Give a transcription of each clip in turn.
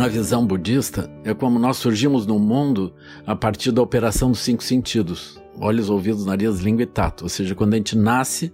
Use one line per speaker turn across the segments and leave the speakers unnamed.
na visão budista, é como nós surgimos no mundo a partir da operação dos cinco sentidos: olhos, ouvidos, nariz, língua e tato. Ou seja, quando a gente nasce,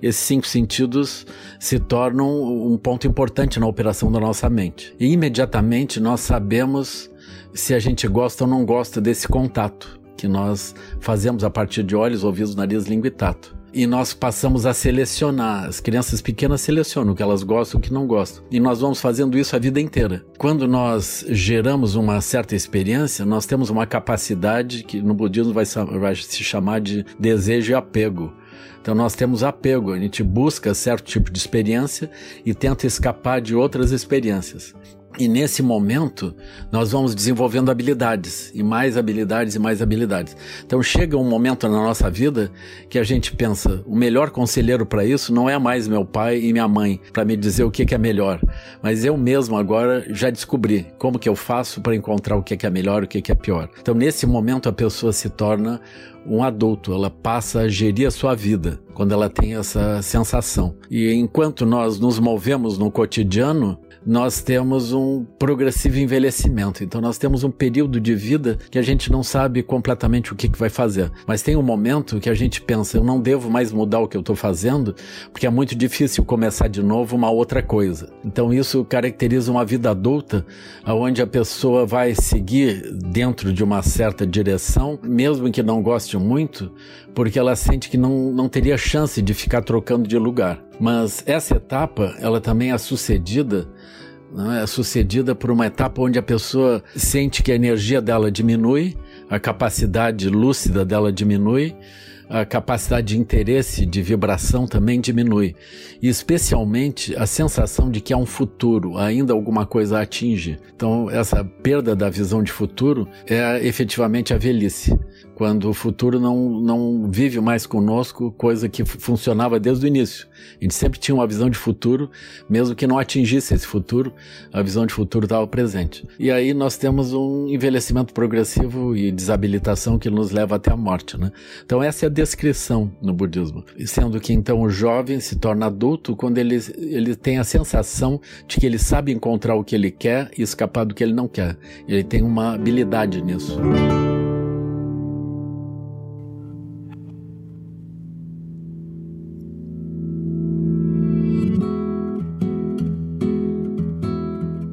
esses cinco sentidos se tornam um ponto importante na operação da nossa mente. E imediatamente nós sabemos se a gente gosta ou não gosta desse contato que nós fazemos a partir de olhos, ouvidos, nariz, língua e tato e nós passamos a selecionar. As crianças pequenas selecionam o que elas gostam o que não gostam. E nós vamos fazendo isso a vida inteira. Quando nós geramos uma certa experiência, nós temos uma capacidade que no budismo vai, vai se chamar de desejo e apego. Então nós temos apego, a gente busca certo tipo de experiência e tenta escapar de outras experiências. E nesse momento, nós vamos desenvolvendo habilidades, e mais habilidades e mais habilidades. Então chega um momento na nossa vida que a gente pensa: o melhor conselheiro para isso não é mais meu pai e minha mãe para me dizer o que, que é melhor, mas eu mesmo agora já descobri como que eu faço para encontrar o que, que é melhor o que, que é pior. Então nesse momento a pessoa se torna um adulto, ela passa a gerir a sua vida quando ela tem essa sensação. E enquanto nós nos movemos no cotidiano, nós temos um progressivo envelhecimento. Então nós temos um período de vida que a gente não sabe completamente o que, que vai fazer. Mas tem um momento que a gente pensa, eu não devo mais mudar o que eu estou fazendo, porque é muito difícil começar de novo uma outra coisa. Então isso caracteriza uma vida adulta, onde a pessoa vai seguir dentro de uma certa direção, mesmo que não goste muito, porque ela sente que não, não teria chance de ficar trocando de lugar. Mas essa etapa, ela também é sucedida é sucedida por uma etapa onde a pessoa sente que a energia dela diminui, a capacidade lúcida dela diminui, a capacidade de interesse, de vibração também diminui. E especialmente a sensação de que há um futuro, ainda alguma coisa atinge. Então, essa perda da visão de futuro é efetivamente a velhice quando o futuro não, não vive mais conosco, coisa que funcionava desde o início. A gente sempre tinha uma visão de futuro, mesmo que não atingisse esse futuro, a visão de futuro estava presente. E aí nós temos um envelhecimento progressivo e desabilitação que nos leva até a morte. Né? Então, essa é a descrição no budismo. Sendo que então o jovem se torna adulto quando ele, ele tem a sensação de que ele sabe encontrar o que ele quer e escapar do que ele não quer. Ele tem uma habilidade nisso.